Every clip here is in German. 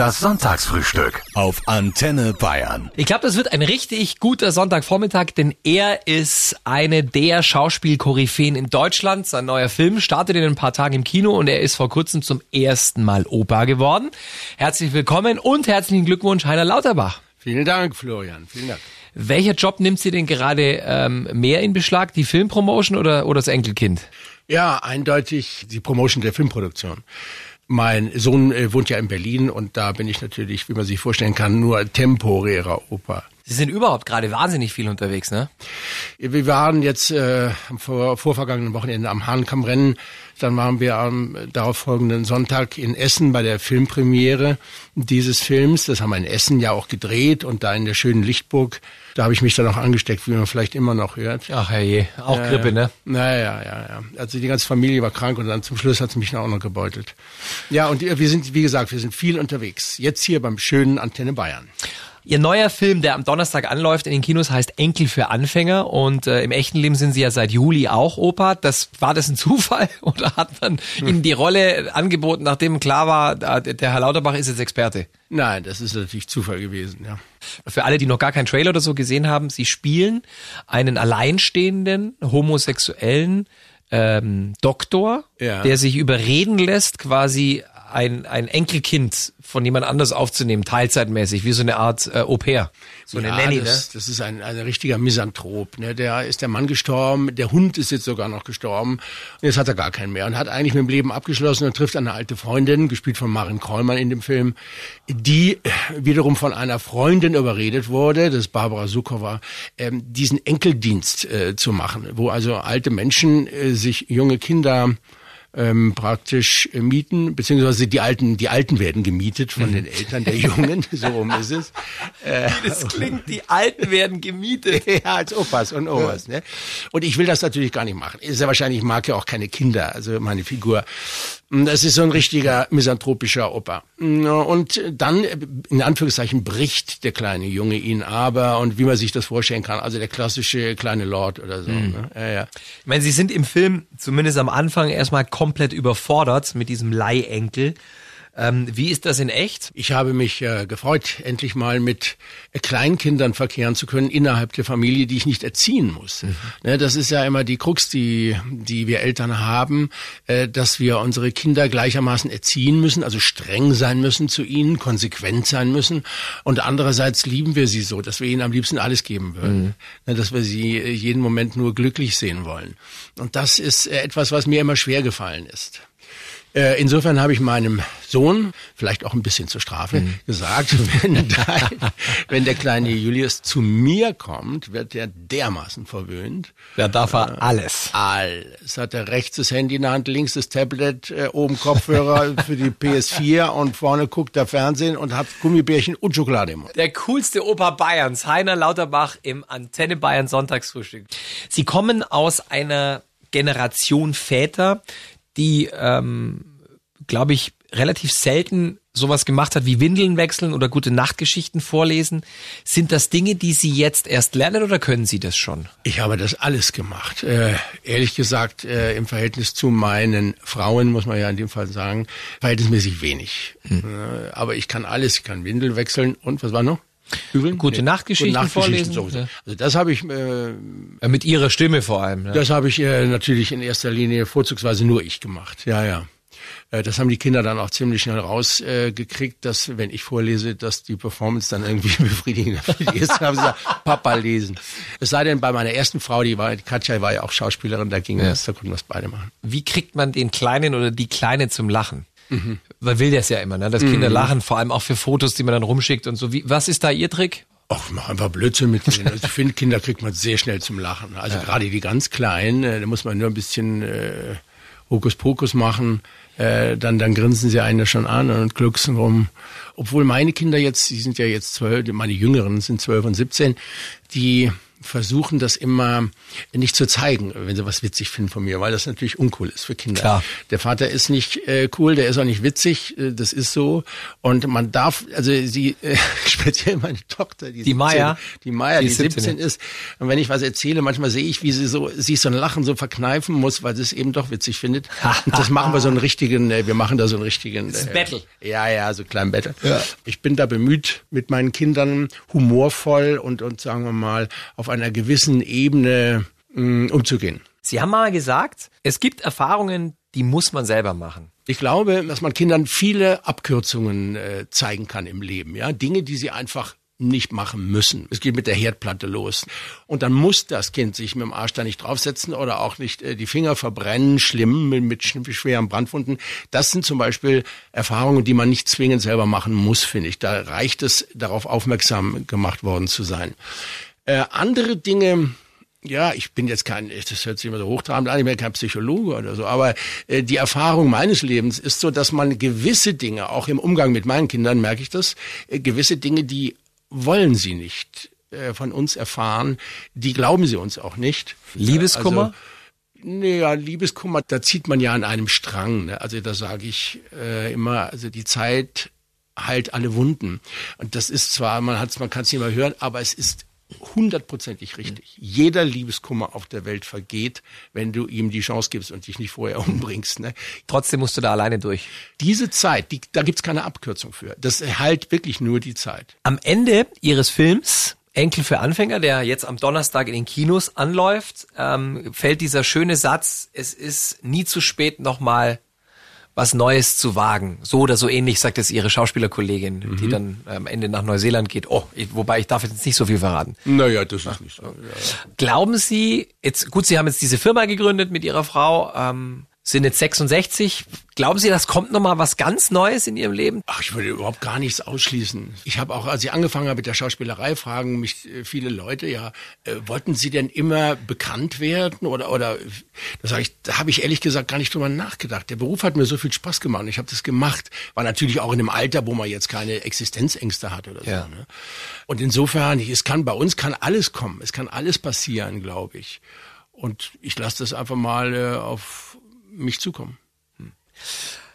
Das Sonntagsfrühstück auf Antenne Bayern. Ich glaube, das wird ein richtig guter Sonntagvormittag, denn er ist eine der Schauspielkoryphäen in Deutschland. Sein neuer Film startet in ein paar Tagen im Kino und er ist vor kurzem zum ersten Mal Opa geworden. Herzlich willkommen und herzlichen Glückwunsch, Heiner Lauterbach. Vielen Dank, Florian. Vielen Dank. Welcher Job nimmt Sie denn gerade ähm, mehr in Beschlag? Die Filmpromotion oder, oder das Enkelkind? Ja, eindeutig die Promotion der Filmproduktion. Mein Sohn äh, wohnt ja in Berlin und da bin ich natürlich, wie man sich vorstellen kann, nur temporärer Opa. Sie sind überhaupt gerade wahnsinnig viel unterwegs, ne? Wir waren jetzt äh, am vor, vorvergangenen Wochenende am Hahnkammrennen. Dann waren wir am darauf folgenden Sonntag in Essen bei der Filmpremiere dieses Films. Das haben wir in Essen ja auch gedreht und da in der schönen Lichtburg. Da habe ich mich dann auch angesteckt, wie man vielleicht immer noch hört. Ach herrje, auch Ja, Grippe, ja. ne? Naja, ja, ja. Also die ganze Familie war krank und dann zum Schluss hat es mich auch noch gebeutelt. Ja, und wir sind, wie gesagt, wir sind viel unterwegs. Jetzt hier beim schönen Antenne Bayern. Ihr neuer Film, der am Donnerstag anläuft in den Kinos, heißt Enkel für Anfänger und äh, im echten Leben sind Sie ja seit Juli auch Opa. Das war das ein Zufall oder hat man Ihnen die Rolle angeboten, nachdem klar war, äh, der Herr Lauterbach ist jetzt Experte? Nein, das ist natürlich Zufall gewesen, ja. Für alle, die noch gar keinen Trailer oder so gesehen haben, Sie spielen einen alleinstehenden homosexuellen ähm, Doktor, Ja. der sich überreden lässt, quasi ein, ein Enkelkind von jemand anders aufzunehmen, teilzeitmäßig, wie so eine Art äh, Au pair. So eine ja, Nanny, das, ne? das ist ein, ein richtiger Misanthrop. Ne? Der ist der Mann gestorben, der Hund ist jetzt sogar noch gestorben. Und jetzt hat er gar keinen mehr und hat eigentlich mit dem Leben abgeschlossen und trifft eine alte Freundin, gespielt von Marin Krollmann in dem Film, die wiederum von einer Freundin überredet wurde, das ist Barbara Sukowa, ähm, diesen Enkeldienst äh, zu machen, wo also alte Menschen äh, sich junge Kinder ähm, praktisch äh, mieten, beziehungsweise die Alten, die Alten werden gemietet von den Eltern der Jungen, so rum ist es. Äh, Das klingt, die Alten werden gemietet. ja, als Opas und Omas. Ne? Und ich will das natürlich gar nicht machen. Ist ja wahrscheinlich, ich mag ja auch keine Kinder, also meine Figur. Das ist so ein richtiger misanthropischer Opa. Und dann, in Anführungszeichen, bricht der kleine Junge ihn aber und wie man sich das vorstellen kann, also der klassische kleine Lord oder so. Ne? Ja, ja. Ich meine, Sie sind im Film zumindest am Anfang erstmal komplett überfordert mit diesem Leihenkel. Ähm, wie ist das in echt? Ich habe mich äh, gefreut, endlich mal mit äh, Kleinkindern verkehren zu können innerhalb der Familie, die ich nicht erziehen muss. Ne, das ist ja immer die Krux, die, die wir Eltern haben, äh, dass wir unsere Kinder gleichermaßen erziehen müssen, also streng sein müssen zu ihnen, konsequent sein müssen. Und andererseits lieben wir sie so, dass wir ihnen am liebsten alles geben würden. Ne, dass wir sie äh, jeden Moment nur glücklich sehen wollen. Und das ist äh, etwas, was mir immer schwer gefallen ist. Äh, Insofern habe ich meinem Sohn, vielleicht auch ein bisschen zur Strafe, gesagt, wenn, dein, wenn der kleine Julius zu mir kommt, wird er dermaßen verwöhnt. Da darf er alles. Alles. Hat er rechts das Handy in der Hand, links das Tablet, äh, oben Kopfhörer für die PS4 und vorne guckt er Fernsehen und hat Gummibärchen und Schokolade im Mund. Der coolste Opa Bayerns, Heiner Lauterbach im Antenne Bayern Sonntagsfrühstück. Sie kommen aus einer Generation Väter, die, ähm, glaube ich, relativ selten sowas gemacht hat wie Windeln wechseln oder gute Nachtgeschichten vorlesen. Sind das Dinge, die Sie jetzt erst lernen oder können Sie das schon? Ich habe das alles gemacht. Äh, ehrlich gesagt, äh, im Verhältnis zu meinen Frauen, muss man ja in dem Fall sagen, verhältnismäßig wenig. Äh, aber ich kann alles. Ich kann Windel wechseln und was war noch? Bügeln? Gute Nachtgeschichten vorlesen, sowieso. ja. Also das habe ich, äh, Mit Ihrer Stimme vor allem. Ne? das habe ich äh, natürlich in erster Linie vorzugsweise nur ich gemacht. Ja, ja. Äh, Das haben die Kinder dann auch ziemlich schnell rausgekriegt, äh, dass wenn ich vorlese, dass die Performance dann irgendwie befriedigender für die ist. Haben sie gesagt, Papa lesen. Es sei denn, bei meiner ersten Frau, die war, die Katja war ja auch Schauspielerin, da ging das, da konnten wir es beide machen. Wie kriegt man den Kleinen oder die Kleine zum Lachen? Man will das ja immer, ne? dass Kinder lachen, vor allem auch für Fotos, die man dann rumschickt und so. Wie, was ist da Ihr Trick? Ach, mach einfach Blödsinn mit denen. Also ich finde, Kinder kriegt man sehr schnell zum Lachen. Also gerade die ganz Kleinen, äh, da muss man nur ein bisschen äh, Hokuspokus machen, äh, dann, dann grinsen sie einen ja schon an und glucksen rum. Obwohl meine Kinder jetzt, die sind ja jetzt zwölf, meine Jüngeren sind zwölf und siebzehn, die versuchen, das immer nicht zu zeigen, wenn sie was witzig finden von mir, weil das natürlich uncool ist für Kinder. Klar. Der Vater ist nicht äh, cool, der ist auch nicht witzig, äh, das ist so. Und man darf, also sie, äh, speziell meine Tochter, die, Die Maya? die Maya, Die die, ist 17, 17 ist. Und wenn ich was erzähle, manchmal sehe ich, wie sie so sich so ein Lachen so verkneifen muss, weil sie es eben doch witzig findet. Und das machen wir so einen richtigen, äh, wir machen da so einen richtigen äh, Battle. Ja, ja, so einen kleinen Battle. Ich bin da bemüht, mit meinen Kindern humorvoll und und sagen wir mal auf einer gewissen Ebene mh, umzugehen. Sie haben mal gesagt, es gibt Erfahrungen, die muss man selber machen. Ich glaube, dass man Kindern viele Abkürzungen äh, zeigen kann im Leben, ja, Dinge, die sie einfach nicht machen müssen. Es geht mit der Herdplatte los. Und dann muss das Kind sich mit dem Arsch da nicht draufsetzen oder auch nicht äh, die Finger verbrennen, schlimm, mit, mit sch- schweren Brandwunden. Das sind zum Beispiel Erfahrungen, die man nicht zwingend selber machen muss, finde ich. Da reicht es, darauf aufmerksam gemacht worden zu sein. Äh, andere Dinge, ja, ich bin jetzt kein, das hört sich immer so hochtrabend an, ich bin kein Psychologe oder so, aber äh, die Erfahrung meines Lebens ist so, dass man gewisse Dinge, auch im Umgang mit meinen Kindern merke ich das, äh, gewisse Dinge, die wollen sie nicht äh, von uns erfahren, die glauben sie uns auch nicht. Liebeskummer? Also, naja, Liebeskummer, da zieht man ja an einem Strang. Ne? Also da sage ich äh, immer, also die Zeit heilt alle Wunden. Und das ist zwar, man hat's, man kann es nicht mehr hören, aber es ist hundertprozentig richtig. Jeder Liebeskummer auf der Welt vergeht, wenn du ihm die Chance gibst und dich nicht vorher umbringst. Ne? Trotzdem musst du da alleine durch. Diese Zeit, die, da gibt's keine Abkürzung für. Das heilt wirklich nur die Zeit. Am Ende Ihres Films Enkel für Anfänger, der jetzt am Donnerstag in den Kinos anläuft, ähm, fällt dieser schöne Satz, es ist nie zu spät, nochmal was Neues zu wagen. So oder so ähnlich sagt es ihre Schauspielerkollegin, die dann am Ende nach Neuseeland geht. Oh, ich, wobei ich darf jetzt nicht so viel verraten. Naja, das ist nicht so. Glauben Sie, jetzt gut, Sie haben jetzt diese Firma gegründet mit Ihrer Frau, ähm, sind jetzt 66. Glauben Sie, das kommt nochmal was ganz Neues in Ihrem Leben? Ach, ich würde überhaupt gar nichts ausschließen. Ich habe auch, als ich angefangen habe mit der Schauspielerei, fragen mich äh, viele Leute, ja, äh, wollten Sie denn immer bekannt werden oder oder? Da sage ich, da habe ich ehrlich gesagt gar nicht drüber nachgedacht. Der Beruf hat mir so viel Spaß gemacht. und Ich habe das gemacht. War natürlich auch in einem Alter, wo man jetzt keine Existenzängste hat oder Ja. so. Ne? Und insofern, es kann bei uns kann alles kommen. Es kann alles passieren, glaube ich. Und ich lasse das einfach mal äh, auf mich zukommen.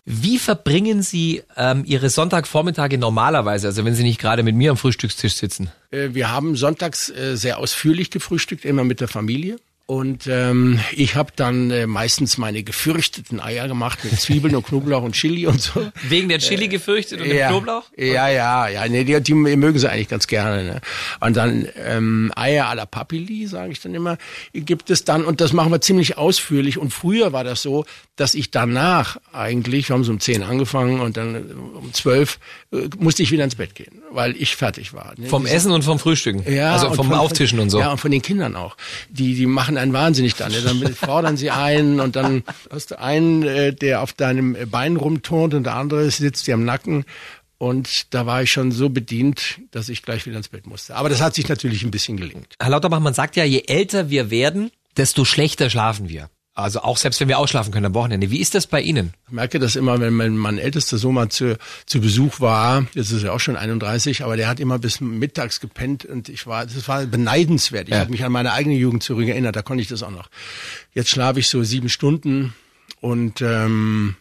Wie verbringen Sie ähm, Ihre Sonntagvormittage normalerweise, also wenn Sie nicht gerade mit mir am Frühstückstisch sitzen? Äh, Wir haben sonntags äh, sehr ausführlich gefrühstückt, immer mit der Familie. Und ähm, ich habe dann äh, meistens meine gefürchteten Eier gemacht mit Zwiebeln und Knoblauch und Chili und so. Wegen der Chili gefürchtet und dem ja, Knoblauch? Ja, ja, ja. Nee, die, die mögen sie eigentlich ganz gerne. Ne? Und dann ähm, Eier à la Papilli, sage ich dann immer, gibt es dann. Und das machen wir ziemlich ausführlich. Und früher war das so, dass ich danach eigentlich, wir haben so um 10 angefangen und dann äh, um 12 äh, musste ich wieder ins Bett gehen, weil ich fertig war. Ne? Vom Essen und vom Frühstücken? ja, also vom von- Auftischen und so? Ja, und von den Kindern auch. Die, die machen einen wahnsinnig dann. Dann fordern sie einen und dann hast du einen, äh, der auf deinem Bein rumturnt und der andere sitzt dir am Nacken. Und da war ich schon so bedient, dass ich gleich wieder ins Bett musste. Aber das hat sich natürlich ein bisschen gelingt. Herr Lauterbach, man sagt ja, je älter wir werden, desto schlechter schlafen wir. Also auch selbst wenn wir ausschlafen können am Wochenende. Wie ist das bei Ihnen? Ich merke das immer, wenn mein, mein ältester Sohn mal zu, zu Besuch war, jetzt ist er auch schon 31, aber der hat immer bis mittags gepennt und ich war, das war beneidenswert. Ich Ja. habe mich an meine eigene Jugend zurückerinnert, da konnte ich das auch noch. Jetzt schlafe ich so sieben Stunden und ähm,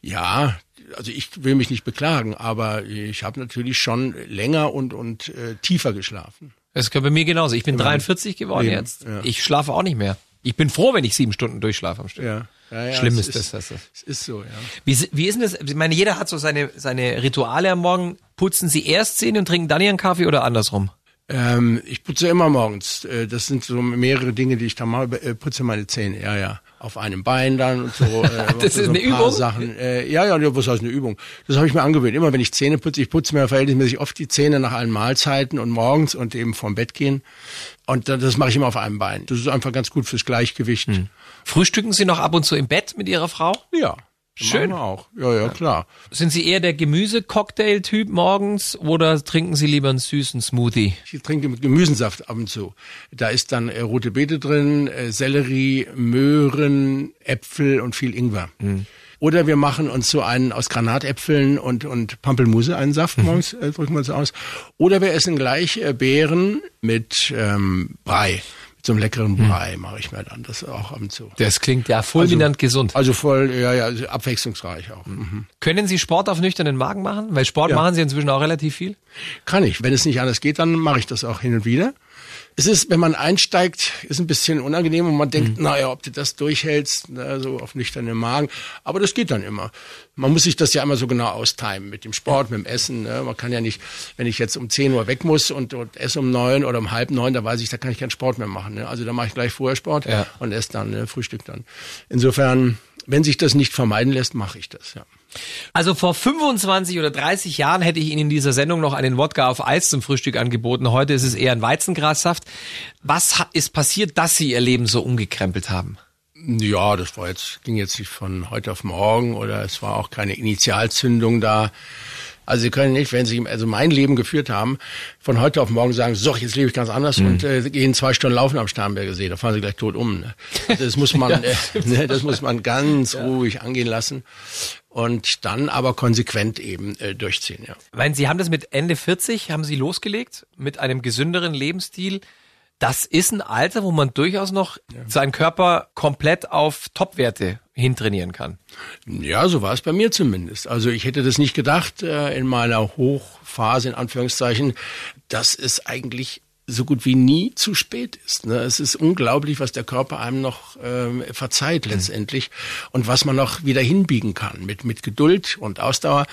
ja, also ich will mich nicht beklagen, aber ich habe natürlich schon länger und, und äh, tiefer geschlafen. Das ist bei mir genauso. Ich bin 43 geworden Eben, jetzt. ja. Ich schlafe auch nicht mehr. Ich bin froh, wenn ich sieben Stunden durchschlafe am Stück. Ja. Ja, ja, Schlimm ist das, das, das. Es ist so, ja. Wie, wie ist denn das? Ich meine, jeder hat so seine, seine Rituale am Morgen. Putzen Sie erst Zähne und trinken dann Ihren Kaffee oder andersrum? Ähm, ich putze immer morgens. Äh, Das sind so mehrere Dinge, die ich da mache. Äh, Putze meine Zähne, ja, ja. Auf einem Bein dann und so. Äh, Das so ist eine Übung? Sachen. Äh, ja, ja, ja, was heißt eine Übung? Das habe ich mir angewöhnt. Immer wenn ich Zähne putze, ich putze mir verhältnismäßig oft die Zähne nach allen Mahlzeiten und morgens und eben vorm Bett gehen. Und dann- das mache ich immer auf einem Bein. Das ist einfach ganz gut fürs Gleichgewicht. Hm. Frühstücken Sie noch ab und zu im Bett mit Ihrer Frau? Ja. Schön. Auch. Ja, ja, klar. Sind Sie eher der Gemüse-Cocktail-Typ morgens oder trinken Sie lieber einen süßen Smoothie? Ich trinke mit Gemüsensaft ab und zu. Da ist dann äh, rote Beete drin, äh, Sellerie, Möhren, Äpfel und viel Ingwer. Oder wir machen uns so einen aus Granatäpfeln und, und Pampelmuse, einen Saft mhm. morgens, äh, drücken wir uns aus. Oder wir essen gleich äh, Beeren mit ähm, Brei einem leckeren hm. Brei mache ich mir dann das auch ab und zu. Das klingt ja fulminant also, gesund. Also voll, ja, ja, abwechslungsreich auch. Mhm. Können Sie Sport auf nüchternen Magen machen? Weil Sport ja. machen Sie inzwischen auch relativ viel? Kann ich. Wenn es nicht anders geht, dann mache ich das auch hin und wieder. Es ist, wenn man einsteigt, ist ein bisschen unangenehm und man denkt, mhm. naja, ob du das durchhältst, na, so auf nüchternen Magen. Aber das geht dann immer. Man muss sich das ja immer so genau austimen mit dem Sport, mit dem Essen. Ne? Man kann ja nicht, wenn ich jetzt um 10 Uhr weg muss und, und esse um neun oder um halb neun, da weiß ich, da kann ich keinen Sport mehr machen. Ne? Also da mache ich gleich vorher Sport ja. und esse dann, ne? Frühstück dann. Insofern, wenn sich das nicht vermeiden lässt, mache ich das, ja. Also vor 25 oder 30 Jahren hätte ich Ihnen in dieser Sendung noch einen Wodka auf Eis zum Frühstück angeboten. Heute ist es eher ein Weizengrassaft. Was ist passiert, dass Sie Ihr Leben so umgekrempelt haben? Ja, das war jetzt, ging jetzt nicht von heute auf morgen oder es war auch keine Initialzündung da. Also Sie können nicht, wenn Sie also mein Leben geführt haben, von heute auf morgen sagen, so, jetzt lebe ich ganz anders mhm. und äh, gehen zwei Stunden laufen am Starnberger See, da fahren Sie gleich tot um. Ne? Also das muss man, ja. äh, ne, das muss man ganz ja. ruhig angehen lassen und dann aber konsequent eben äh, durchziehen. Ja. Weil Sie haben das mit Ende 40 haben Sie losgelegt mit einem gesünderen Lebensstil. Das ist ein Alter, wo man durchaus noch ja. seinen Körper komplett auf Topwerte hintrainieren kann. Ja, so war es bei mir zumindest. Also ich hätte das nicht gedacht äh, in meiner Hochphase in Anführungszeichen, dass es eigentlich so gut wie nie zu spät ist. Ne? Es ist unglaublich, was der Körper einem noch ähm, verzeiht letztendlich mhm. und was man noch wieder hinbiegen kann mit mit Geduld und Ausdauer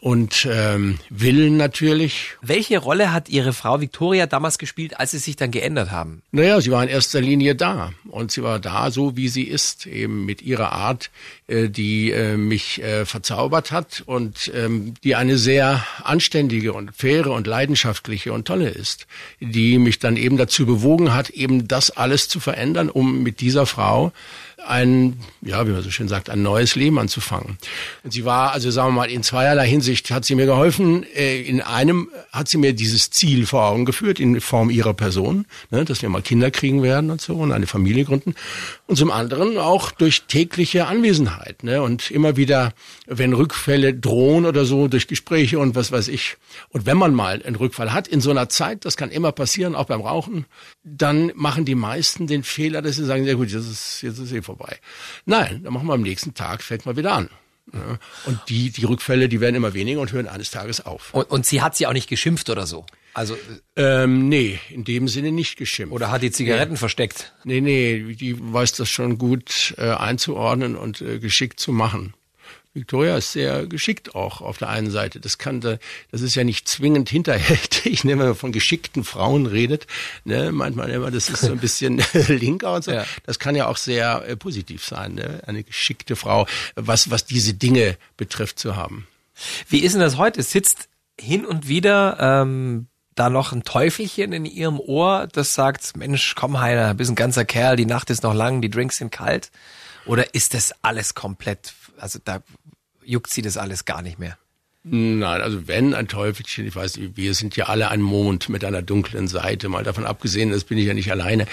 und ähm, Willen natürlich. Welche Rolle hat Ihre Frau Victoria damals gespielt, als Sie sich dann geändert haben? Naja, sie war in erster Linie da und sie war da so, wie sie ist, eben mit ihrer Art, äh, die äh, mich äh, verzaubert hat und ähm, die eine sehr anständige und faire und leidenschaftliche und tolle ist, die mich dann eben dazu bewogen hat, eben das alles zu verändern, um mit dieser Frau ein, ja, wie man so schön sagt, ein neues Leben anzufangen. Und sie war, also sagen wir mal, in zweierlei Hinsicht hat sie mir geholfen. Äh, in einem hat sie mir dieses Ziel vor Augen geführt, in Form ihrer Person, ne, dass wir mal Kinder kriegen werden und so und eine Familie gründen. Und zum anderen auch durch tägliche Anwesenheit. Ne, und immer wieder, wenn Rückfälle drohen oder so, durch Gespräche und was weiß ich. Und wenn man mal einen Rückfall hat in so einer Zeit, das kann immer passieren, auch beim Rauchen, dann machen die meisten den Fehler, dass sie sagen, ja gut, jetzt ist, jetzt ist eh vorbei. Nein, dann machen wir am nächsten Tag, fängt man wieder an. Ja, und die, die Rückfälle, die werden immer weniger und hören eines Tages auf. Und, und sie hat sie auch nicht geschimpft oder so? Also ähm, nee, in dem Sinne nicht geschimpft. Oder hat die Zigaretten nee. versteckt? Nee, nee, die weiß das schon gut äh, einzuordnen und äh, geschickt zu machen. Victoria ist sehr geschickt auch auf der einen Seite. Das kann, das ist ja nicht zwingend hinterhältig, ne, wenn man von geschickten Frauen redet, ne, meint man immer, das ist so ein bisschen linker und so. Ja. Das kann ja auch sehr äh, positiv sein, ne, eine geschickte Frau, was, was diese Dinge betrifft zu haben. Wie ist denn das heute? Sitzt hin und wieder ähm, da noch ein Teufelchen in ihrem Ohr, das sagt, Mensch, komm Heiner, bist ein ganzer Kerl, die Nacht ist noch lang, die Drinks sind kalt? Oder ist das alles komplett, also da juckt sie das alles gar nicht mehr? Nein, also wenn ein Teufelchen, ich weiß nicht, wir sind ja alle ein Mond mit einer dunklen Seite, mal davon abgesehen, das bin ich ja nicht alleine.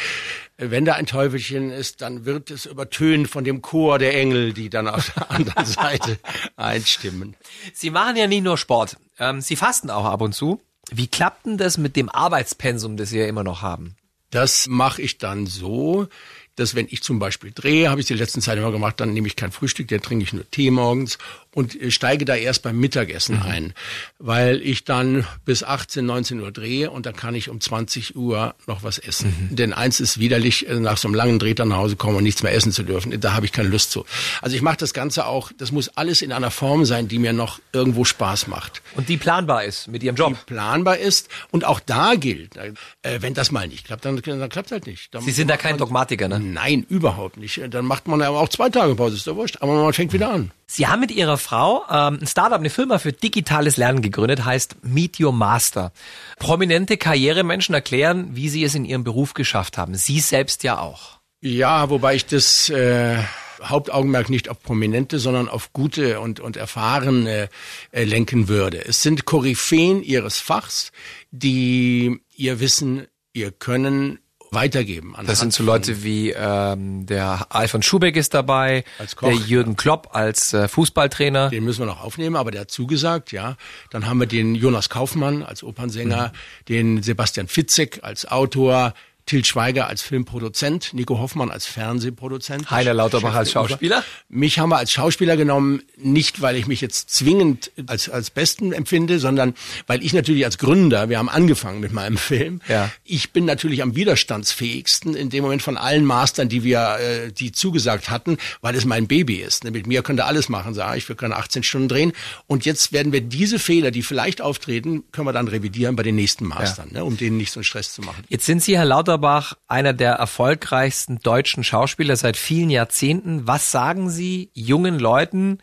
Wenn da ein Teufelchen ist, dann wird es übertönt von dem Chor der Engel, die dann auf der anderen Seite einstimmen. Sie machen ja nicht nur Sport, ähm, Sie fasten auch ab und zu. Wie klappt denn das mit dem Arbeitspensum, das Sie ja immer noch haben? Das mache ich dann so, dass wenn ich zum Beispiel drehe, habe ich die letzten Zeit immer gemacht, dann nehme ich kein Frühstück, dann trinke ich nur Tee morgens und steige da erst beim Mittagessen mhm. ein, weil ich dann bis 18, 19 Uhr drehe und dann kann ich um 20 Uhr noch was essen. Mhm. Denn eins ist widerlich, äh, nach so einem langen Dreh dann nach Hause kommen und nichts mehr essen zu dürfen. Da habe ich keine Lust zu. Also ich mache das Ganze auch, das muss alles in einer Form sein, die mir noch irgendwo Spaß macht. Und die planbar ist mit Ihrem Job. Die planbar ist und auch da gilt, äh, wenn das mal nicht klappt, dann, dann klappt halt nicht. Dann Sie sind da kein Dogmatiker, ne? Nein, überhaupt nicht. Dann macht man aber auch zwei Tage Pause, ist doch wurscht. Aber man fängt wieder an. Sie haben mit Ihrer Frau ähm, ein Startup, eine Firma für digitales Lernen gegründet, heißt Meet Your Master. Prominente Karrieremenschen erklären, wie sie es in ihrem Beruf geschafft haben. Sie selbst ja auch. Ja, wobei ich das äh, Hauptaugenmerk nicht auf Prominente, sondern auf gute und, und erfahrene äh, lenken würde. Es sind Koryphäen ihres Fachs, die ihr Wissen, ihr Können weitergeben. Das sind so Leute wie ähm, der Alfons Schubeck ist dabei, Koch, der Jürgen Klopp als äh, Fußballtrainer. Den müssen wir noch aufnehmen, aber der hat zugesagt, ja. Dann haben wir den Jonas Kaufmann als Opernsänger, mhm. den Sebastian Fitzek als Autor, Til Schweiger als Filmproduzent, Nico Hoffmann als Fernsehproduzent. Heiner Lauterbach als Schauspieler. Mich haben wir als Schauspieler genommen, nicht weil ich mich jetzt zwingend als, als Besten empfinde, sondern weil ich natürlich als Gründer, wir haben angefangen mit meinem Film, ja. ich bin natürlich am widerstandsfähigsten in dem Moment von allen Mastern, die wir, äh, die zugesagt hatten, weil es mein Baby ist. Mit mir könnt ihr alles machen, sage ich, wir können 18 Stunden drehen. Und jetzt werden wir diese Fehler, die vielleicht auftreten, können wir dann revidieren bei den nächsten Mastern, ja. ne, um denen nicht so einen Stress zu machen. Jetzt sind Sie, Herr Lauterbach, Lauterbach einer der erfolgreichsten deutschen Schauspieler seit vielen Jahrzehnten. Was sagen Sie jungen Leuten,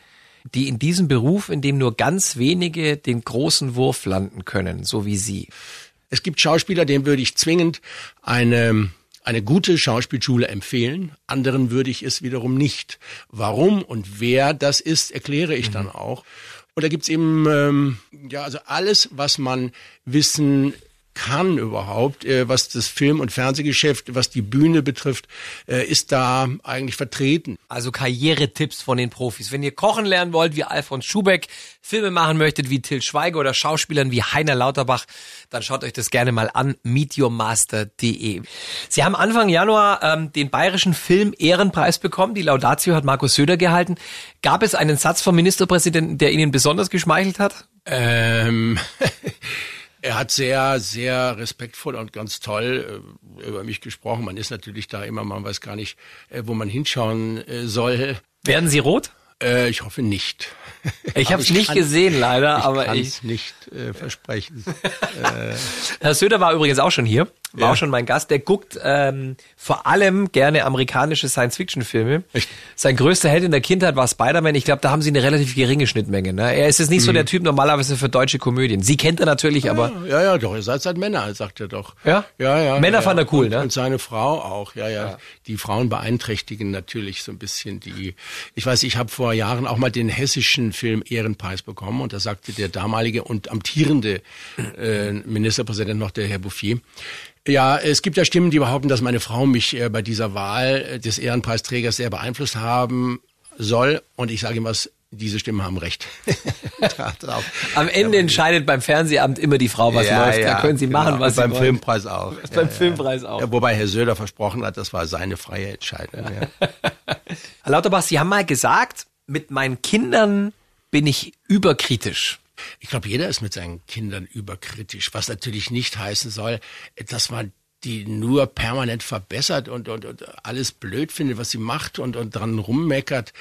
die in diesem Beruf, in dem nur ganz wenige den großen Wurf landen können, so wie Sie? Es gibt Schauspieler, denen würde ich zwingend eine eine gute Schauspielschule empfehlen, anderen würde ich es wiederum nicht. Warum und wer das ist, erkläre ich mhm. dann auch. Und da gibt's eben ähm, ja also alles, was man wissen kann überhaupt, äh, was das Film- und Fernsehgeschäft, was die Bühne betrifft, äh, ist da eigentlich vertreten. Also Karrieretipps von den Profis. Wenn ihr kochen lernen wollt wie Alfons Schubeck, Filme machen möchtet wie Till Schweiger oder Schauspielern wie Heiner Lauterbach, dann schaut euch das gerne mal an, meetyourmaster.de. Sie haben Anfang Januar ähm, den Bayerischen Film Ehrenpreis bekommen. Die Laudatio hat Markus Söder gehalten. Gab es einen Satz vom Ministerpräsidenten, der Ihnen besonders geschmeichelt hat? Ähm Er hat sehr, sehr respektvoll und ganz toll äh, über mich gesprochen. Man ist natürlich da immer, man weiß gar nicht, äh, wo man hinschauen äh, soll. Werden Sie rot? Äh, ich hoffe nicht. Ich habe es nicht kann, gesehen leider, ich aber ich nicht äh, versprechen. äh. Herr Söder war übrigens auch schon hier, war ja. auch schon mein Gast. Der guckt ähm, vor allem gerne amerikanische Science-Fiction-Filme. Sein größter Held in der Kindheit war Spider-Man. Ich glaube, da haben sie eine relativ geringe Schnittmenge. Ne? Er ist jetzt nicht mhm. so der Typ normalerweise für deutsche Komödien. Sie kennt er natürlich, ja, aber ja, ja, doch. Ihr seid seit Männer, sagt er doch. Ja, ja, ja. Männer ja, fand er cool, und, ne? Und seine Frau auch. Ja, ja, ja. Die Frauen beeinträchtigen natürlich so ein bisschen die. Ich weiß, ich habe vor Jahren auch mal den hessischen Film Ehrenpreis bekommen und da sagte der damalige und amtierende äh, Ministerpräsident noch, der Herr Bouffier, ja, es gibt ja Stimmen, die behaupten, dass meine Frau mich äh, bei dieser Wahl äh, des Ehrenpreisträgers sehr beeinflusst haben soll. Und ich sage ihm was, diese Stimmen haben recht. Am Ende entscheidet beim Fernsehamt immer die Frau, was ja, läuft. Ja, da können Sie machen, genau. was Und Sie beim wollen. Filmpreis auch. Ja, beim Filmpreis auch. Ja, wobei Herr Söder versprochen hat, das war seine freie Entscheidung. Herr Lauterbach, Sie haben mal gesagt, mit meinen Kindern bin ich überkritisch. Ich glaube, jeder ist mit seinen Kindern überkritisch, was natürlich nicht heißen soll, dass man die nur permanent verbessert und, und, und alles blöd findet, was sie macht und, und dran rummeckert,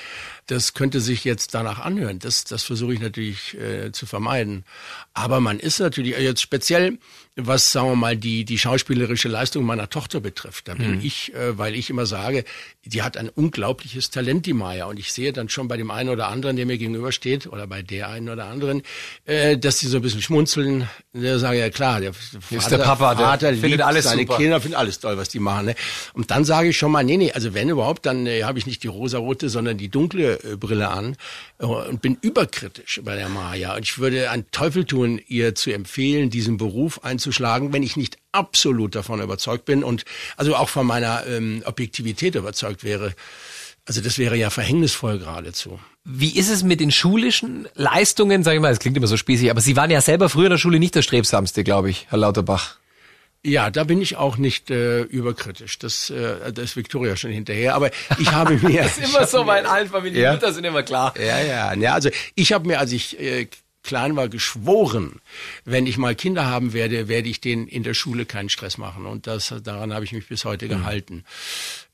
das könnte sich jetzt danach anhören. Das, das versuche ich natürlich äh, zu vermeiden. Aber man ist natürlich jetzt speziell, was sagen wir mal die die schauspielerische Leistung meiner Tochter betrifft. Da bin mhm. ich, äh, weil ich immer sage, die hat ein unglaubliches Talent, die Maya, und ich sehe dann schon bei dem einen oder anderen, der mir gegenübersteht, oder bei der einen oder anderen, äh, dass die so ein bisschen schmunzeln. Der sage ja klar, der Vater, der Papa, der Vater findet alles seine super. Kinder, finden alles toll, was die machen. Ne? Und dann sage ich schon mal, nee, nee, also wenn überhaupt, dann äh, habe ich nicht die rosarote, sondern die dunkle äh, Brille an äh, und bin überkritisch bei der Maya. Und ich würde einen Teufel tun, ihr zu empfehlen, diesen Beruf einzuschlagen, wenn ich nicht absolut davon überzeugt bin und also auch von meiner ähm, Objektivität überzeugt wäre. Also das wäre ja verhängnisvoll geradezu. Wie ist es mit den schulischen Leistungen? Sag ich mal, es klingt immer so spießig, aber Sie waren ja selber früher in der Schule nicht der Strebsamste, glaube ich, Herr Lauterbach. Ja, da bin ich auch nicht äh, überkritisch. Das, äh, das ist Victoria schon hinterher. Aber ich habe mir. das ist immer so bei allen Familien. Ja? Mütter sind immer klar. Ja, ja. ja also ich habe mir, als ich äh, klein war, geschworen, wenn ich mal Kinder haben werde, werde ich denen in der Schule keinen Stress machen. Und das, daran habe ich mich bis heute mhm. gehalten.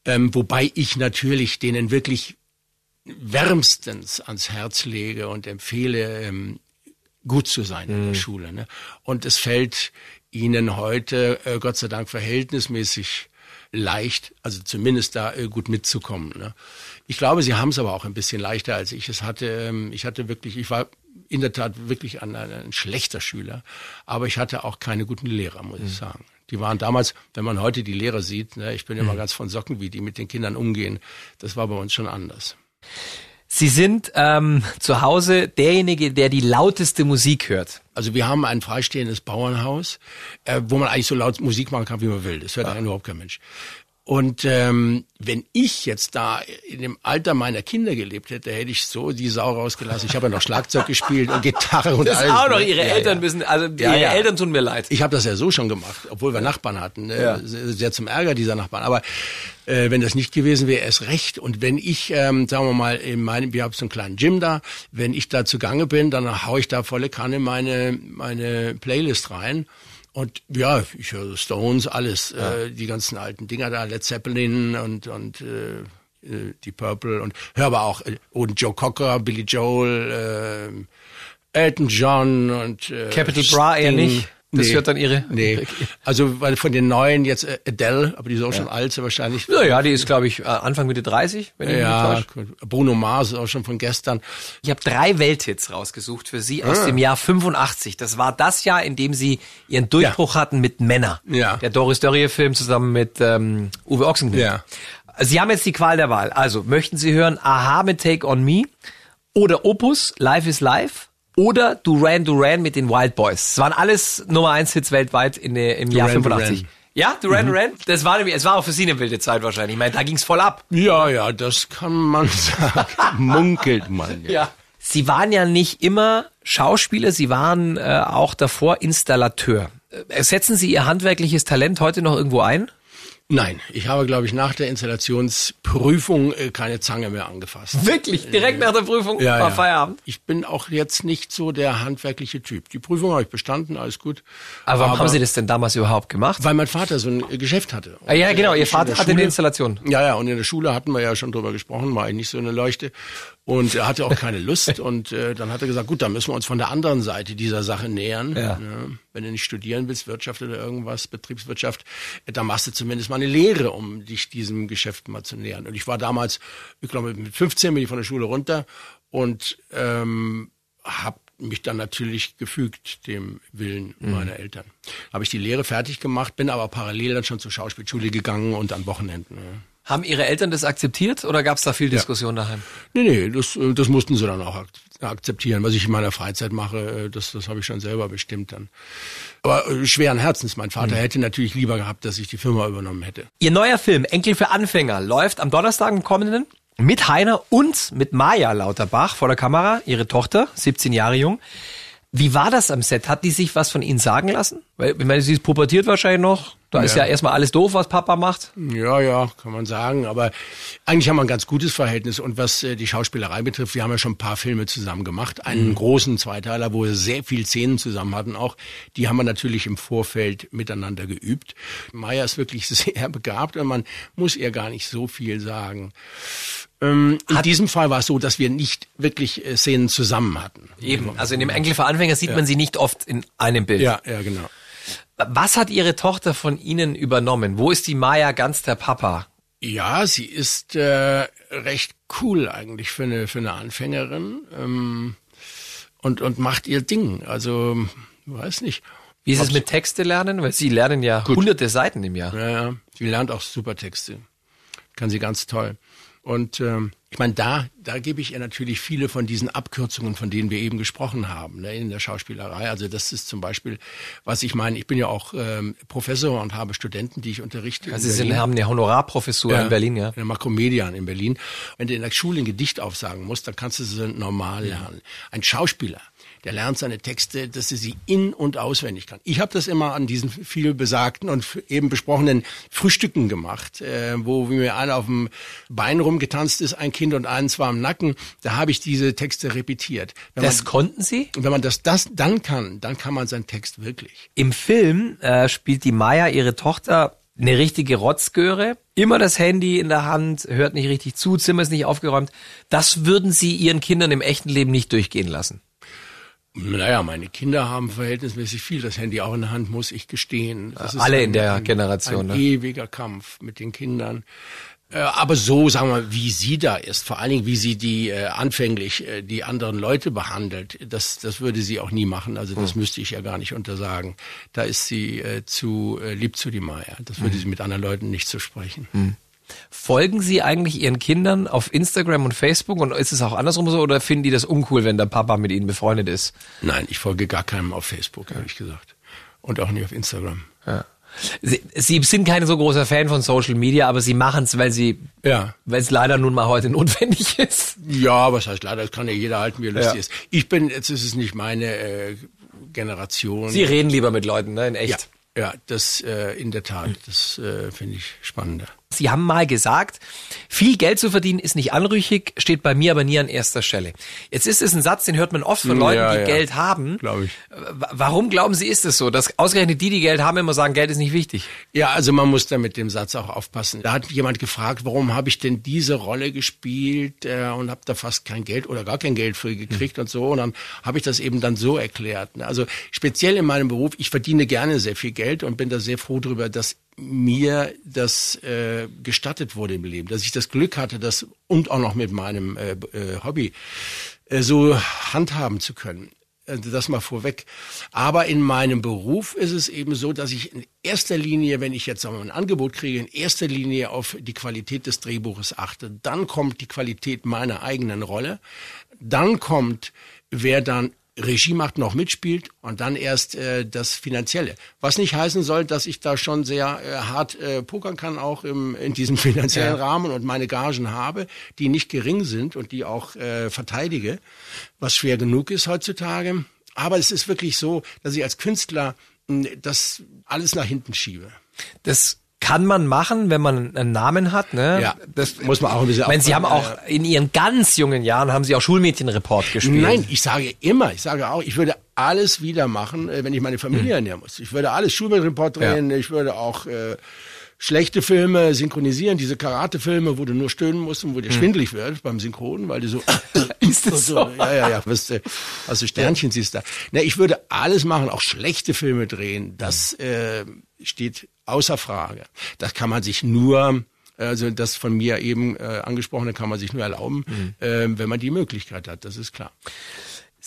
Ähm, wobei ich natürlich denen wirklich wärmstens ans Herz lege und empfehle, ähm, gut zu sein mhm. in der mhm. Schule. Ne? Und es fällt ihnen heute, äh, Gott sei Dank, verhältnismäßig leicht, also zumindest da äh, gut mitzukommen. Ne? Ich glaube, sie haben es aber auch ein bisschen leichter, als ich es hatte. Ähm, ich hatte wirklich, ich war in der Tat wirklich ein, ein schlechter Schüler, aber ich hatte auch keine guten Lehrer, muss mhm. ich sagen. Die waren damals, wenn man heute die Lehrer sieht, ne, ich bin mhm. immer ganz von Socken, wie die mit den Kindern umgehen, das war bei uns schon anders. Sie sind ähm, zu Hause derjenige, der die lauteste Musik hört. Also wir haben ein freistehendes Bauernhaus, äh, wo man eigentlich so laut Musik machen kann, wie man will. Das hört ja. überhaupt kein Mensch. Und ähm, wenn ich jetzt da in dem Alter meiner Kinder gelebt hätte, hätte ich so die Sau rausgelassen. Ich habe ja noch Schlagzeug gespielt und Gitarre und das alles. auch noch ihre ja, Eltern ja. müssen, also ja, ihre Eltern tun mir leid. Ich habe das ja so schon gemacht, obwohl wir Nachbarn hatten. Ne? Sehr, sehr zum Ärger dieser Nachbarn. Aber äh, wenn das nicht gewesen wäre, erst recht. Und wenn ich, ähm, sagen wir mal, in meinem, wir haben so einen kleinen Gym da, wenn ich da zugange bin, dann hau ich da volle Kanne meine meine Playlist rein. Und ja, ich höre Stones, alles, ja. äh, die ganzen alten Dinger da, Led Zeppelin und, und äh, äh die Purple und höre aber auch äh, und Joe Cocker, Billy Joel, äh, Elton John und äh, Capital Bra eher nicht. Das nee, hört dann ihre. Nee. Also weil von den neuen jetzt äh, Adele, aber die ist auch ja. schon alt, so wahrscheinlich. Ja, ja, die ist glaube ich äh, Anfang Mitte 30, wenn ich ja, mich nicht Bruno Mars ist auch schon von gestern. Ich habe drei Welthits rausgesucht für Sie aus ah. dem Jahr 85. Das war das Jahr, in dem Sie Ihren Durchbruch ja. hatten mit Männer. Ja. Der Doris Dörrie Film zusammen mit ähm, Uwe Ochsenknecht. Ja. Sie haben jetzt die Qual der Wahl. Also möchten Sie hören Aha mit Take on Me oder Opus Life is Life? Oder Duran Duran mit den Wild Boys. Es waren alles Nummer 1 Hits weltweit in im Duran Jahr 85. Duran. Ja, Duran mhm. Duran? Das war nämlich, es war auch für Sie eine wilde Zeit wahrscheinlich. Ich meine, da ging's voll ab. Ja, ja, das kann man sagen. Munkelt man. Ja. ja. Sie waren ja nicht immer Schauspieler, Sie waren äh, auch davor Installateur. Äh, setzen Sie Ihr handwerkliches Talent heute noch irgendwo ein? Nein, ich habe, glaube ich, nach der Installationsprüfung äh, keine Zange mehr angefasst. Wirklich? Direkt nach der Prüfung ja, war ja. Feierabend? Ich bin auch jetzt nicht so der handwerkliche Typ. Die Prüfung habe ich bestanden, alles gut. Aber warum Aber, haben Sie das denn damals überhaupt gemacht? Weil mein Vater so ein äh, Geschäft hatte. ah, ja, genau, Ihr Vater hatte eine Installation. Ja, ja, und in der Schule hatten wir ja schon drüber gesprochen, war eigentlich nicht so eine Leuchte. Und er hatte auch keine Lust und äh, dann hat er gesagt, gut, dann müssen wir uns von der anderen Seite dieser Sache nähern. Ja. Ja, wenn du nicht studieren willst, Wirtschaft oder irgendwas, Betriebswirtschaft, äh, dann machst du zumindest mal eine Lehre, um dich diesem Geschäft mal zu nähern. Und ich war damals, ich glaube mit 15 bin ich von der Schule runter und ähm, habe mich dann natürlich gefügt dem Willen mhm. meiner Eltern. Habe ich die Lehre fertig gemacht, bin aber parallel dann schon zur Schauspielschule gegangen und an Wochenenden. Ja. Haben Ihre Eltern das akzeptiert oder gab es da viel Diskussion ja. daheim? Nee, nee, das, äh, das mussten sie dann auch akzeptieren. Was ich in meiner Freizeit mache, äh, das, das habe ich schon selber bestimmt dann. Aber äh, schweren Herzens, mein Vater mhm. hätte natürlich lieber gehabt, dass ich die Firma übernommen hätte. Ihr neuer Film Enkel für Anfänger läuft am Donnerstag im kommenden mit Heiner und mit Maja Lauterbach vor der Kamera, ihre Tochter, 17 Jahre jung. Wie war das am Set? Hat die sich was von Ihnen sagen lassen? Weil, ich meine, sie ist pubertiert wahrscheinlich noch. Da ja. ist ja erstmal alles doof, was Papa macht. Ja, ja, kann man sagen. Aber eigentlich haben wir ein ganz gutes Verhältnis. Und was äh, die Schauspielerei betrifft, wir haben ja schon ein paar Filme zusammen gemacht. Einen mhm. großen Zweiteiler, wo wir sehr viel Szenen zusammen hatten auch. Die haben wir natürlich im Vorfeld miteinander geübt. Maya ist wirklich sehr begabt und man muss ihr gar nicht so viel sagen. Ähm, in diesem Fall war es so, dass wir nicht wirklich äh, Szenen zusammen hatten. Eben, also in dem Enkel für Anfänger sieht ja. man sie nicht oft in einem Bild. Ja, ja, genau. Was hat Ihre Tochter von Ihnen übernommen? Wo ist die Maya ganz der Papa? Ja, sie ist äh, recht cool eigentlich für eine für eine Anfängerin ähm, und und macht ihr Ding. Also weiß nicht. Wie ist es mit Texte lernen? Weil Sie lernen ja gut. hunderte Seiten im Jahr. Ja, ja. Sie lernt auch super Texte. Kann sie ganz toll. Und ähm, ich meine, da, da gebe ich ihr natürlich viele von diesen Abkürzungen, von denen wir eben gesprochen haben, ne, in der Schauspielerei. Also das ist zum Beispiel, was ich meine, ich bin ja auch ähm, Professor und habe Studenten, die ich unterrichte. Also Sie sind, haben eine Honorarprofessur ja, in Berlin, ja? In der Makromedian in Berlin. Wenn du in der Schule ein Gedicht aufsagen musst, dann kannst du sie normal lernen. Ein Schauspieler, der lernt seine Texte, dass er sie in- und auswendig kann. Ich habe das immer an diesen viel besagten und eben besprochenen Frühstücken gemacht, äh, wo mir einer auf dem Bein rumgetanzt ist, ein Kind und eins war im Nacken. Da habe ich diese Texte repetiert. Wenn das man, konnten Sie? Und wenn man das, das dann kann, dann kann man seinen Text wirklich. Im Film äh, spielt die Maya ihre Tochter eine richtige Rotzgöre, immer das Handy in der Hand, hört nicht richtig zu, Zimmer ist nicht aufgeräumt. Das würden Sie Ihren Kindern im echten Leben nicht durchgehen lassen. Naja, meine Kinder haben verhältnismäßig viel. Das Handy auch in der Hand, muss ich gestehen. Das Alle ein, in der ein, Generation. Ein ne? ewiger Kampf mit den Kindern. Äh, aber so, sagen wir, wie sie da ist, vor allen Dingen, wie sie die äh, anfänglich äh, die anderen Leute behandelt, das, das würde sie auch nie machen. Also das hm. müsste ich ja gar nicht untersagen. Da ist sie äh, zu äh, lieb zu die Maya. Das würde hm. sie mit anderen Leuten nicht zu sprechen. Hm. Folgen Sie eigentlich Ihren Kindern auf Instagram und Facebook und ist es auch andersrum so oder finden die das uncool, wenn der Papa mit ihnen befreundet ist? Nein, ich folge gar keinem auf Facebook, ehrlich gesagt. Und auch nicht auf Instagram. Ja. Sie, Sie sind kein so großer Fan von Social Media, aber Sie machen es, weil Sie, Ja. weil es leider nun mal heute notwendig ist. Ja, was heißt leider, das kann ja jeder halten, wie er lustig Ja. ist. Ich bin, jetzt ist es nicht meine äh, Generation. Sie reden lieber mit Leuten, ne, in ja, echt. ja, das äh, in der Tat, das äh, finde ich spannender. Sie haben mal gesagt, viel Geld zu verdienen ist nicht anrüchig, steht bei mir aber nie an erster Stelle. Jetzt ist es ein Satz, den hört man oft von Leuten, Ja, die ja. Geld haben. Glaube ich. Warum glauben Sie, ist es so, dass ausgerechnet die, die Geld haben, immer sagen, Geld ist nicht wichtig? Ja, also man muss da mit dem Satz auch aufpassen. Da hat jemand gefragt, warum habe ich denn diese Rolle gespielt äh, und habe da fast kein Geld oder gar kein Geld für gekriegt und so. Und dann habe ich das eben dann so erklärt. ne. Also speziell in meinem Beruf, ich verdiene gerne sehr viel Geld und bin da sehr froh drüber, dass mir das äh, gestattet wurde im Leben, dass ich das Glück hatte, das und auch noch mit meinem äh, äh, Hobby äh, so handhaben zu können. Also Das mal vorweg. Aber in meinem Beruf ist es eben so, dass ich in erster Linie, wenn ich jetzt sagen wir, ein Angebot kriege, in erster Linie auf die Qualität des Drehbuches achte. Dann kommt die Qualität meiner eigenen Rolle. Dann kommt, wer dann Regie macht, noch mitspielt und dann erst äh, das Finanzielle. Was nicht heißen soll, dass ich da schon sehr äh, hart äh, pokern kann, auch im, in diesem finanziellen Ja. Rahmen und meine Gagen habe, die nicht gering sind und die auch äh, verteidige, was schwer genug ist heutzutage. Aber es ist wirklich so, dass ich als Künstler mh, das alles nach hinten schiebe. Das kann man machen, wenn man einen Namen hat, ne? Ja, das muss man auch ein bisschen Ich meine, Sie haben auch in Ihren ganz jungen Jahren haben Sie auch Schulmädchenreport gespielt. Nein, ich sage immer, ich sage auch, ich würde alles wieder machen, äh, wenn ich meine Familie ernähren muss. Ich würde alles Schulmädchenreport drehen, ich würde auch äh, schlechte Filme synchronisieren, diese Karate-Filme, wo du nur stöhnen musst und wo dir schwindelig wird beim Synchronen, weil du so Ist das so? Ja, ja, ja. Wirst, äh, also Sternchen siehst da. Na, ich würde alles machen, auch schlechte Filme drehen. Das äh, steht außer Frage. Das kann man sich nur, also das von mir eben äh, angesprochene kann man sich nur erlauben, äh, wenn man die Möglichkeit hat. Das ist klar.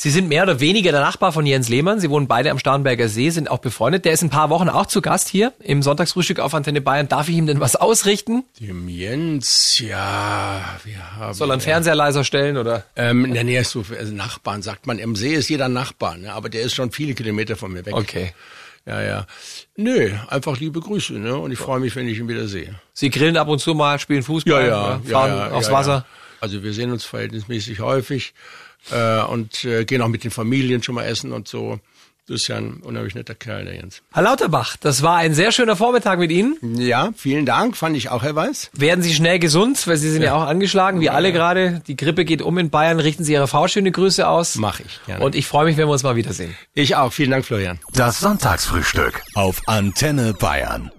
Sie sind mehr oder weniger der Nachbar von Jens Lehmann. Sie wohnen beide am Starnberger See, sind auch befreundet. Der ist ein paar Wochen auch zu Gast hier im Sonntagsfrühstück auf Antenne Bayern. Darf ich ihm denn was ausrichten? Dem Jens, ja, wir haben. Soll er einen Fernseher leiser stellen oder? Ähm, in der Nähe ist so, also Nachbarn sagt man. Im See ist jeder Nachbar, ne? aber der ist schon viele Kilometer von mir weg. Okay. Ja, ja. Nö, einfach liebe Grüße, ne? Und ich freue mich, wenn ich ihn wieder sehe. Sie grillen ab und zu mal, spielen Fußball, oder fahren aufs ja, Wasser. Ja. Also wir sehen uns verhältnismäßig häufig äh, und äh, gehen auch mit den Familien schon mal essen und so. Das ist ja ein unheimlich netter Kerl, der Jens. Herr Lauterbach, das war ein sehr schöner Vormittag mit Ihnen. Ja, vielen Dank, fand ich auch, Herr Weiß. Werden Sie schnell gesund, weil Sie sind ja, auch angeschlagen, wie alle gerade. Die Grippe geht um in Bayern. Richten Sie Ihre Frau schöne Grüße aus. Mach ich, gerne. Und ich freue mich, wenn wir uns mal wiedersehen. Ich auch, vielen Dank, Florian. Das Sonntagsfrühstück auf Antenne Bayern.